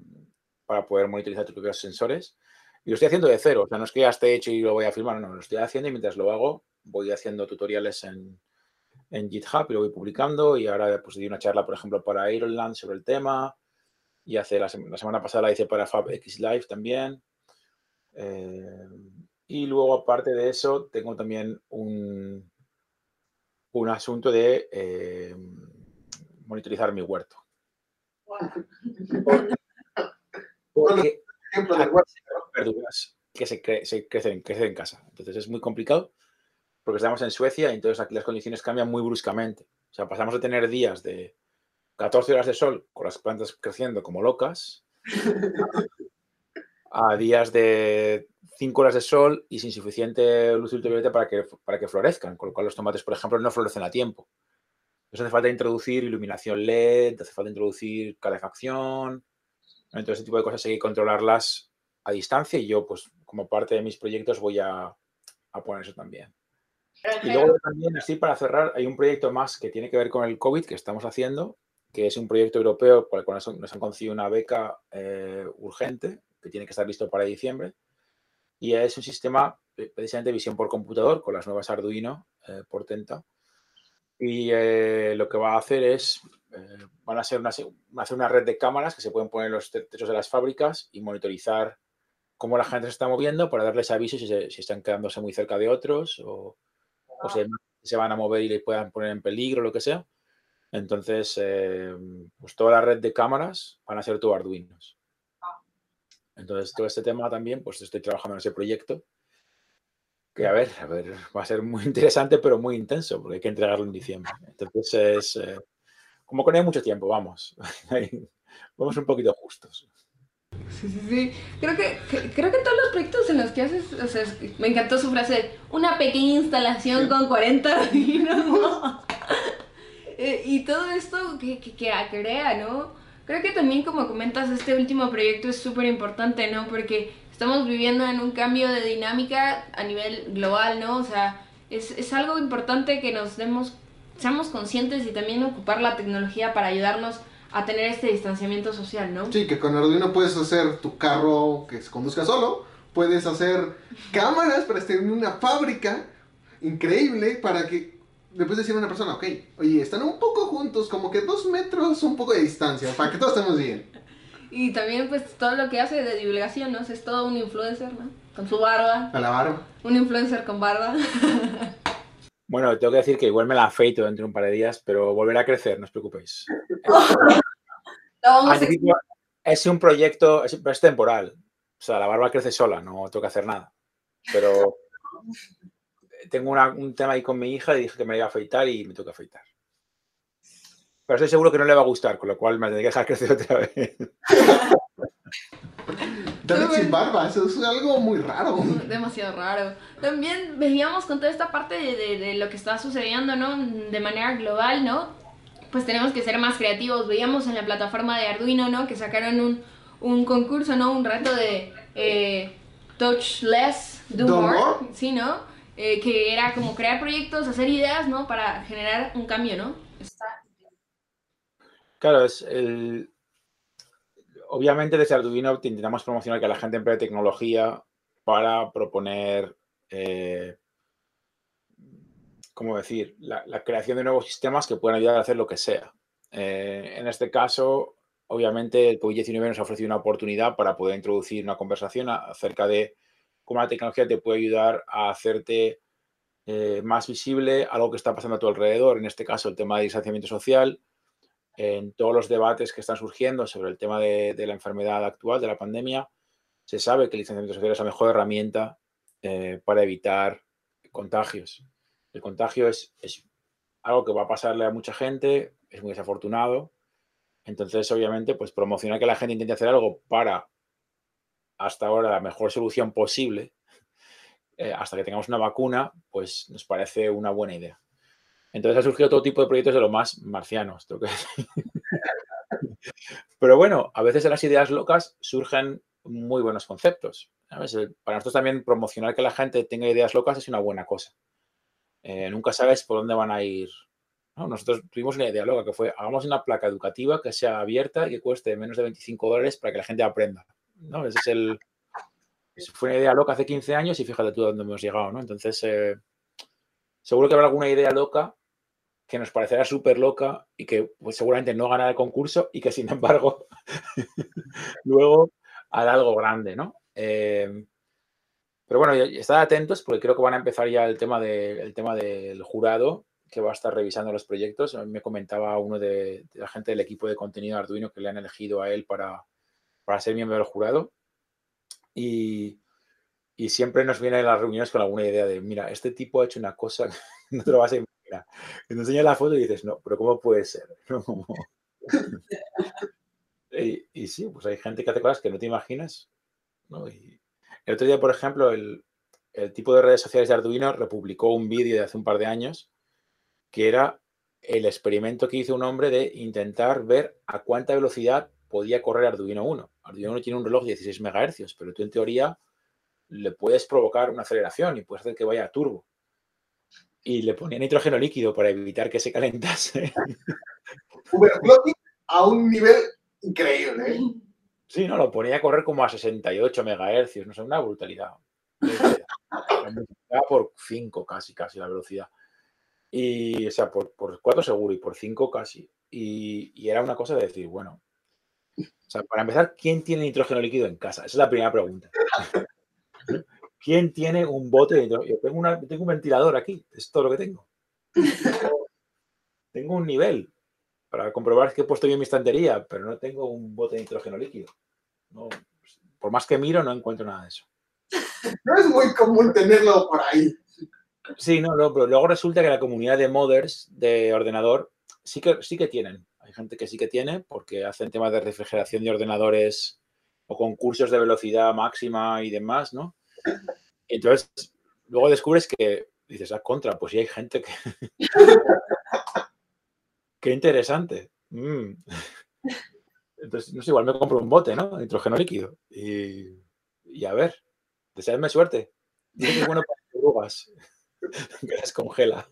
para poder monitorizar tus propios sensores y lo estoy haciendo de cero, o sea, no es que ya esté hecho y lo voy a filmar, no, lo estoy haciendo y mientras lo hago voy haciendo tutoriales en, en GitHub y lo voy publicando y ahora pues di una charla, por ejemplo, para Ironland sobre el tema y hace la, semana pasada la hice para FabX Live también. Eh, y luego, aparte de eso, tengo también un, un asunto de eh, monitorizar mi huerto. Porque, ejemplo de huerto verduras que se, crecen, en casa. Entonces es muy complicado porque estamos en Suecia y entonces aquí las condiciones cambian muy bruscamente. O sea, pasamos de tener días de 14 horas de sol con las plantas creciendo como locas a días de 5 horas de sol y sin suficiente luz ultravioleta para que, para que florezcan, con lo cual los tomates, por ejemplo, no florecen a tiempo. Entonces hace falta introducir iluminación LED, hace falta introducir calefacción. Entonces, ese tipo de cosas hay que controlarlas a distancia y yo, pues, como parte de mis proyectos voy a, poner eso también. Y luego también, así para cerrar, hay un proyecto más que tiene que ver con el COVID que estamos haciendo, que es un proyecto europeo por el cual nos han concedido una beca eh, urgente que tiene que estar listo para diciembre. Y es un sistema eh, precisamente de visión por computador con las nuevas Arduino eh. Y lo que va a hacer es, van a hacer una red de cámaras que se pueden poner en los techos de las fábricas y monitorizar cómo la gente se está moviendo para darles avisos si, si están quedándose muy cerca de otros o, se van a mover y les puedan poner en peligro, lo que sea. Entonces, eh, pues toda la red de cámaras van a ser tu Arduinos. Entonces, todo este tema también, pues estoy trabajando en ese proyecto. Que a ver, a ver, va a ser muy interesante, pero muy intenso, porque hay que entregarlo en diciembre. Entonces, es eh, como que no hay mucho tiempo, vamos. vamos un poquito justos. Sí, sí, sí. Creo que, creo que todos los proyectos en los que haces, o sea, me encantó su frase, una pequeña instalación con 40 arduinos. Eh, y todo esto que, que, que crea, ¿no? Creo que también, como comentas, este último proyecto es súper importante, ¿no? Porque estamos viviendo en un cambio de dinámica a nivel global, ¿no? O sea, es, es algo importante que nos demos, seamos conscientes y también ocupar la tecnología para ayudarnos a tener este distanciamiento social, ¿no? Sí, que con Arduino puedes hacer tu carro que se conduzca solo, puedes hacer cámaras para estar en una fábrica increíble para que después decir a una persona, ok, oye, están un poco juntos, como que dos metros, un poco de distancia, para que todos estemos bien. Y también pues todo lo que hace de divulgación, ¿no? es todo un influencer, ¿no? Con su barba. A la barba. Un influencer con barba. Bueno, tengo que decir que igual me la afeito dentro de un par de días, pero volverá a crecer, no os preocupéis. es un proyecto, es, es, temporal. O sea, la barba crece sola, no tengo que hacer nada. Pero tengo un tema ahí con mi hija y dije que me iba a afeitar y me tengo que afeitar. Pero estoy seguro que no le va a gustar, con lo cual me tendré que dejar crecer otra vez. David sin barba, eso es algo muy raro. Demasiado raro. También veíamos con toda esta parte de, de, lo que está sucediendo, ¿no? De manera global, ¿no? Pues tenemos que ser más creativos. Veíamos en la plataforma de Arduino, ¿no? Que sacaron un, un concurso, ¿no? Un reto de eh, touch less, do, more. Sí, ¿no? Eh, que era como crear proyectos, hacer ideas, ¿no? Para generar un cambio, ¿no? Está... Claro, es el, obviamente desde Arduino intentamos promocionar que la gente emplee tecnología para proponer, eh, ¿cómo decir?, la, creación de nuevos sistemas que puedan ayudar a hacer lo que sea. Eh, en este caso, obviamente, el COVID-19 nos ha ofrecido una oportunidad para poder introducir una conversación acerca de cómo la tecnología te puede ayudar a hacerte eh, más visible algo que está pasando a tu alrededor, en este caso el tema de distanciamiento social, en todos los debates que están surgiendo sobre el tema de, la enfermedad actual, de la pandemia, se sabe que el distanciamiento social es la mejor herramienta eh, para evitar contagios. El contagio es, es algo que va a pasarle a mucha gente, es muy desafortunado. Entonces, obviamente, pues promocionar que la gente intente hacer algo para hasta ahora la mejor solución posible, eh, hasta que tengamos una vacuna, pues nos parece una buena idea. Entonces ha surgido todo tipo de proyectos de lo más marcianos, Pero bueno, a veces de las ideas locas surgen muy buenos conceptos. Para nosotros también promocionar que la gente tenga ideas locas es una buena cosa. Eh, nunca sabes por dónde van a ir. Nosotros tuvimos una idea loca que fue, hagamos una placa educativa que sea abierta y que cueste menos de 25 dólares para que la gente aprenda. ¿No? Ese es el, fue una idea loca hace 15 años y fíjate tú a dónde hemos llegado. ¿no? Entonces, eh, seguro que habrá alguna idea loca que nos parecerá súper loca y que pues, seguramente no ganará el concurso y que sin embargo luego hará algo grande, ¿no? Eh, pero bueno, estad atentos porque creo que van a empezar ya el tema, de, tema del jurado que va a estar revisando los proyectos. Me comentaba uno de, la gente del equipo de contenido Arduino que le han elegido a él para, para ser miembro del jurado. Y, y siempre nos viene a las reuniones con alguna idea de, mira, este tipo ha hecho una cosa no te lo vas a imaginar. Y te enseña la foto y dices, no, pero ¿cómo puede ser? y, sí, pues hay gente que hace cosas que no te imaginas. Y el otro día, por ejemplo, el, tipo de redes sociales de Arduino republicó un vídeo de hace un par de años que era el experimento que hizo un hombre de intentar ver a cuánta velocidad podía correr Arduino 1. Arduino 1 tiene un reloj de 16 MHz, pero tú en teoría le puedes provocar una aceleración y puedes hacer que vaya a turbo y le ponía nitrógeno líquido para evitar que se calentase. a un nivel increíble. ¿eh? Sí, no, lo ponía a correr como a 68 MHz, no sé, una brutalidad. por 5 casi, casi la velocidad. Y, o sea, por, por 4 seguro y por 5 casi. Y, y, era una cosa de decir, bueno, o sea, para empezar, ¿quién tiene nitrógeno líquido en casa? Esa es la primera pregunta. ¿Quién tiene un bote de Yo tengo, tengo un ventilador aquí, es todo lo que tengo. tengo un nivel para comprobar que he puesto bien mi estantería, pero no tengo un bote de nitrógeno líquido. por más que miro, no encuentro nada de eso. No es muy común tenerlo por ahí. Sí, no, pero luego resulta que la comunidad de modders de ordenador sí que, sí que tienen. Gente que sí que tiene porque hacen temas de refrigeración de ordenadores o concursos de velocidad máxima y demás, ¿no? Entonces, luego descubres que dices, ah, contra, pues sí hay gente que... Qué interesante. Mm. Entonces, no sé, igual me compro un bote, ¿no? Nitrógeno líquido. Y, a ver, deseadme suerte. Dice que bueno para las que las congela.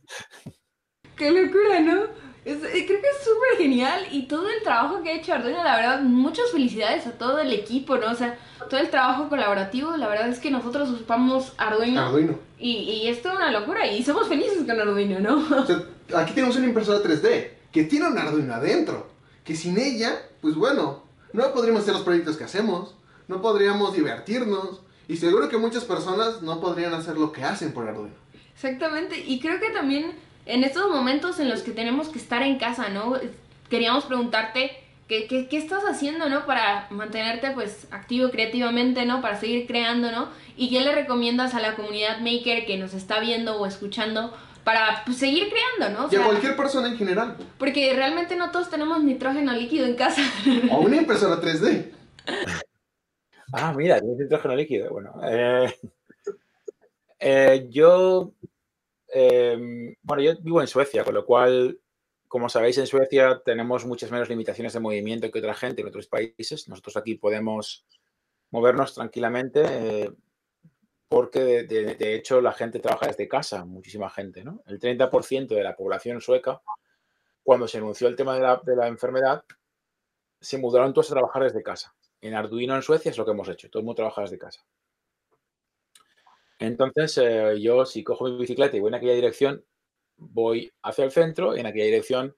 Qué locura, ¿no? Creo que es súper genial y todo el trabajo que ha hecho Arduino, la verdad, muchas felicidades a todo el equipo, ¿no? O sea, todo el trabajo colaborativo, la verdad es que nosotros ocupamos Arduino. Arduino. Y, y es toda una locura y somos felices con Arduino, ¿no? O sea, aquí tenemos una impresora 3D que tiene un Arduino adentro, que sin ella, pues bueno, no podríamos hacer los proyectos que hacemos, no podríamos divertirnos y seguro que muchas personas no podrían hacer lo que hacen por Arduino. Exactamente, y creo que también en estos momentos en los que tenemos que estar en casa, ¿no? Queríamos preguntarte qué, qué, qué estás haciendo, ¿no? Para mantenerte, pues, activo creativamente, ¿no? Para seguir creando, ¿no? Y qué le recomiendas a la comunidad maker que nos está viendo o escuchando para pues, seguir creando, ¿no? y a cualquier persona en general. Porque realmente no todos tenemos nitrógeno líquido en casa. O una impresora 3D. Ah, mira, tienes nitrógeno líquido. Bueno, eh, eh, yo Em, bueno, yo vivo en Suecia, con lo cual, como sabéis, en Suecia tenemos muchas menos limitaciones de movimiento que otra gente en otros países. Nosotros aquí podemos movernos tranquilamente eh, porque, de, hecho, la gente trabaja desde casa, muchísima gente, ¿no? El 30% de la población sueca, cuando se anunció el tema de la, de la enfermedad, se mudaron todos a trabajar desde casa. En Arduino en Suecia es lo que hemos hecho, todo el mundo trabaja desde casa. Entonces, eh, yo si cojo mi bicicleta y voy en aquella dirección, voy hacia el centro y en aquella dirección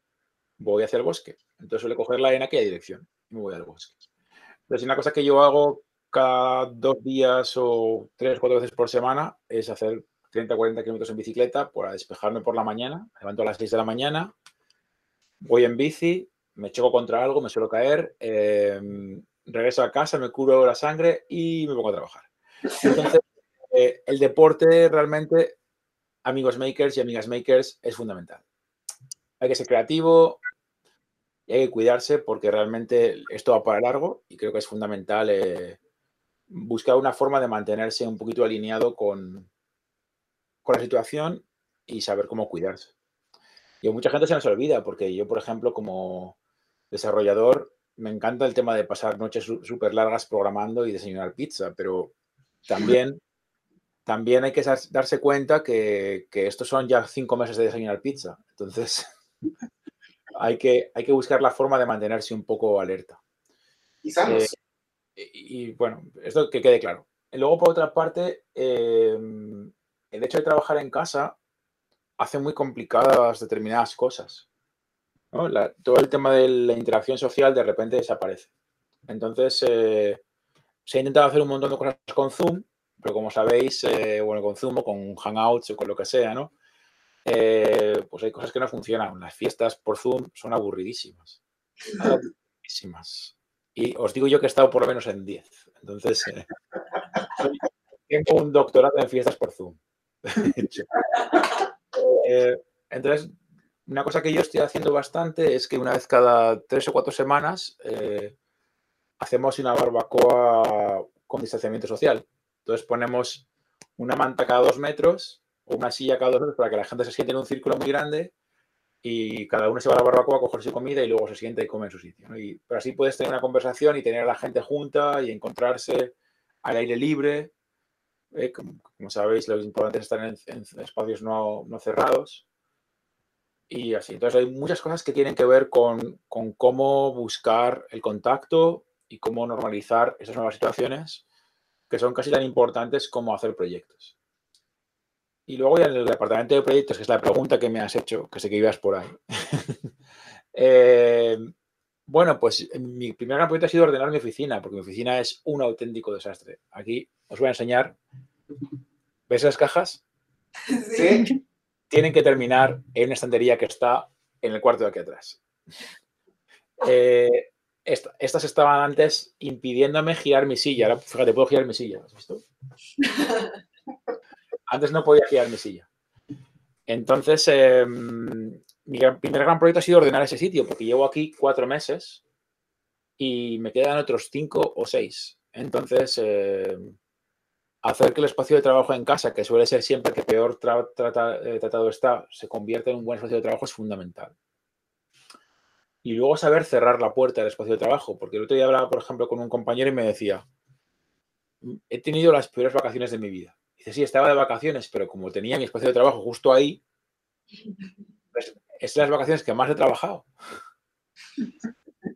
voy hacia el bosque. Entonces suele cogerla en aquella dirección y me voy al bosque. Entonces, una cosa que yo hago cada dos días o tres, cuatro veces por semana es hacer 30 40 kilómetros en bicicleta para despejarme por la mañana. levanto a las 6 de la mañana, voy en bici, me choco contra algo, me suelo caer, em, regreso a casa, me curo la sangre y me pongo a trabajar. Entonces, eh, el deporte realmente amigos makers y amigas makers es fundamental. Hay que ser creativo y hay que cuidarse porque realmente esto va para largo y creo que es fundamental eh, buscar una forma de mantenerse un poquito alineado con, con la situación y saber cómo cuidarse. Y a mucha gente se nos olvida, porque yo, por ejemplo, como desarrollador, me encanta el tema de pasar noches súper largas programando y desayunar pizza, pero también, también hay que darse cuenta que, que estos son ya cinco meses de desayunar pizza. Entonces, hay que, hay que buscar la forma de mantenerse un poco alerta. Y y, bueno, esto que quede claro. luego, por otra parte, em, el hecho de trabajar en casa hace muy complicadas determinadas cosas. todo el tema de la interacción social de repente desaparece. Entonces, eh, se ha intentado hacer un montón de cosas con Zoom, pero como sabéis, eh, bueno, con Zoom con Hangouts o con lo que sea, ¿no? Eh, pues hay cosas que no funcionan. Las fiestas por Zoom son aburridísimas. aburridísimas. Y os digo yo que he estado por lo menos en 10. Entonces, eh, tengo un doctorado en fiestas por Zoom. Entonces, una cosa que yo estoy haciendo bastante es que una vez cada tres o cuatro semanas hacemos una barbacoa con distanciamiento social. Entonces ponemos una manta cada dos metros o una silla cada dos metros para que la gente se siente en un círculo muy grande y cada uno se va a la barbacoa a coger su comida y luego se siente y come en su sitio. Y, pero así puedes tener una conversación y tener a la gente junta y encontrarse al aire libre. Eh, como, sabéis, lo importante es estar en, espacios no, cerrados. Y así. Entonces hay muchas cosas que tienen que ver con cómo buscar el contacto y cómo normalizar esas nuevas situaciones que son casi tan importantes como hacer proyectos. Y luego ya en el departamento de proyectos, que es la pregunta que me has hecho, que sé que ibas por ahí. Eh, bueno, pues mi primer gran proyecto ha sido ordenar mi oficina, porque mi oficina es un auténtico desastre. Aquí os voy a enseñar. ¿Ves las cajas? Sí. Tienen que terminar en una estantería que está en el cuarto de aquí atrás. Eh, estas estaban antes impidiéndome girar mi silla. Ahora, fíjate, puedo girar mi silla. ¿Has visto? Antes no podía girar mi silla. Entonces, em, mi primer gran proyecto ha sido ordenar ese sitio, porque llevo aquí cuatro meses y me quedan otros cinco o seis. Entonces, em, hacer que el espacio de trabajo en casa, que suele ser siempre que peor eh, tratado está, se convierta en un buen espacio de trabajo es fundamental. Y luego saber cerrar la puerta del espacio de trabajo, porque el otro día hablaba, por ejemplo, con un compañero y me decía, he tenido las peores vacaciones de mi vida. Dice, sí, estaba de vacaciones, pero como tenía mi espacio de trabajo justo ahí, pues, es las vacaciones que más he trabajado.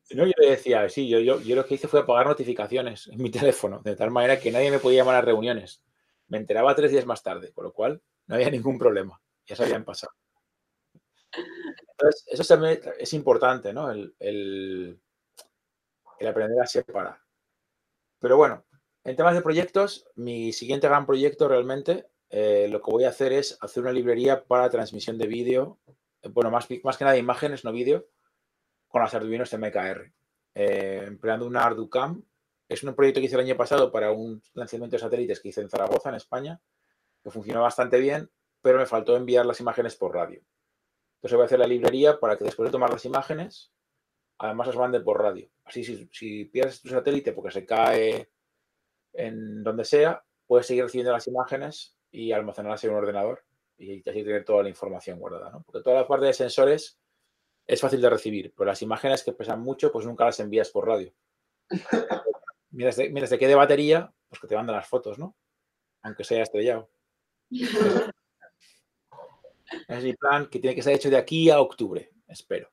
yo le decía, sí, yo, yo, yo, lo que hice fue apagar notificaciones en mi teléfono, de tal manera que nadie me podía llamar a reuniones. Me enteraba tres días más tarde, con lo cual no había ningún problema, ya se habían pasado. Entonces, eso también es importante, ¿no? El, aprender a separar. Pero bueno, en temas de proyectos, mi siguiente gran proyecto realmente, eh, lo que voy a hacer es hacer una librería para transmisión de vídeo, eh, bueno, más, más que nada imágenes, no vídeo, con las Arduinos MKR, eh, empleando una ArduCam. Es un proyecto que hice el año pasado para un lanzamiento de satélites que hice en Zaragoza, en España, que funcionó bastante bien, pero me faltó enviar las imágenes por radio. Entonces voy a hacer la librería para que después de tomar las imágenes, además las mande por radio. Así si, si pierdes tu satélite porque se cae en donde sea, puedes seguir recibiendo las imágenes y almacenarlas en un ordenador y así tener toda la información guardada, ¿no? Porque toda la parte de sensores es fácil de recibir, pero las imágenes que pesan mucho, pues nunca las envías por radio. mientras, de, mientras quede batería, pues que te mandan las fotos, ¿no? Aunque sea estrellado. es mi plan que tiene que ser hecho de aquí a octubre, espero.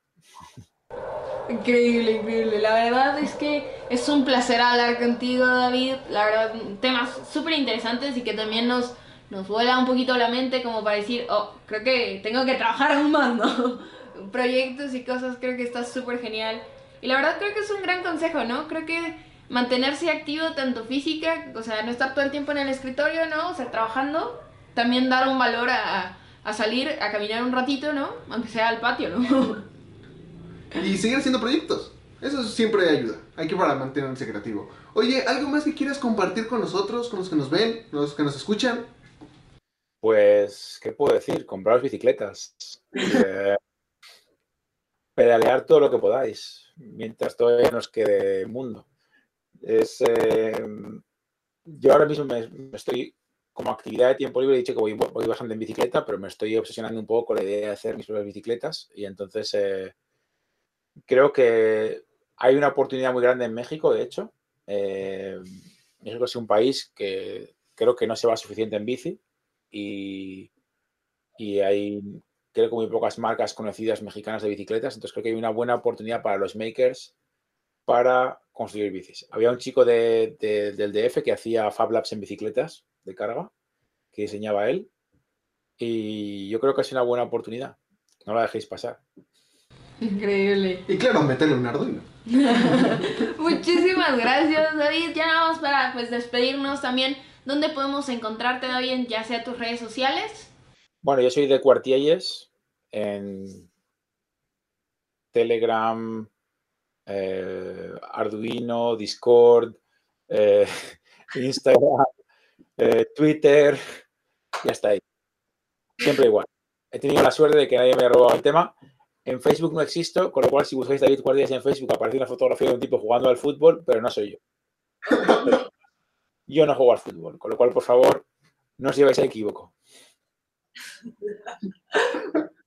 Increíble, increíble. La verdad es que es un placer hablar contigo, David. La verdad, temas súper interesantes y que también nos, nos vuela un poquito la mente como para decir, oh, creo que tengo que trabajar un mando. Proyectos y cosas, creo que está súper genial. Y la verdad creo que es un gran consejo, ¿no? Creo que mantenerse activo tanto física, o sea, no estar todo el tiempo en el escritorio, ¿no? O sea, trabajando, también dar un valor a, a salir, a caminar un ratito, ¿no? Aunque sea al patio, ¿no? y seguir haciendo proyectos. Eso siempre ayuda. Hay que para mantenerse creativo. Oye, ¿algo más que quieras compartir con nosotros, con los que nos ven, los que nos escuchan? Pues, ¿qué puedo decir? Compraros bicicletas. Eh, pedalear todo lo que podáis, mientras todavía nos quede mundo. Es, eh, yo ahora mismo me, estoy, como actividad de tiempo libre, he dicho que voy, voy, bastante en bicicleta, pero me estoy obsesionando un poco con la idea de hacer mis propias bicicletas y entonces eh, creo que hay una oportunidad muy grande en México, de hecho. Eh, México es un país que creo que no se va suficiente en bici y, y hay creo que muy pocas marcas conocidas mexicanas de bicicletas, entonces creo que hay una buena oportunidad para los makers para construir bicis. Había un chico de, del DF que hacía Fab Labs en bicicletas de carga, que diseñaba él, y yo creo que es una buena oportunidad. No la dejéis pasar. Increíble. Y claro, meterle un Arduino. Muchísimas gracias, David. Ya vamos para pues, despedirnos también. ¿Dónde podemos encontrarte, David, ya sea tus redes sociales? Bueno, yo soy de Cuartielles en Telegram, eh, Arduino, Discord, eh, Instagram, eh, Twitter, y hasta ahí. Siempre igual. He tenido la suerte de que nadie me ha robado el tema. En Facebook no existo, con lo cual si buscáis David Cuartielles en Facebook aparece una fotografía de un tipo jugando al fútbol, pero no soy yo. Yo no juego al fútbol, con lo cual, por favor, no os llevéis a equivoco.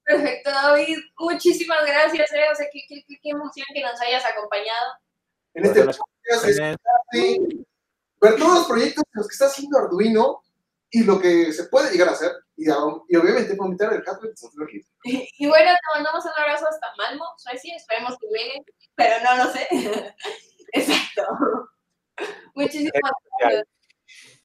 Perfecto, David. Muchísimas gracias. Eh. O sea, qué, qué, qué, emoción que nos hayas acompaado. En este podcast ver todos los proyectos en los que está haciendo Arduino y lo que se puede llegar a hacer. Y, y obviamente fomentar el hardware de y, y bueno, te mandamos un abrazo hasta Malmo, Suecia. Esperemos que llegue, pero no lo sé. Exacto. Muchísimas gracias.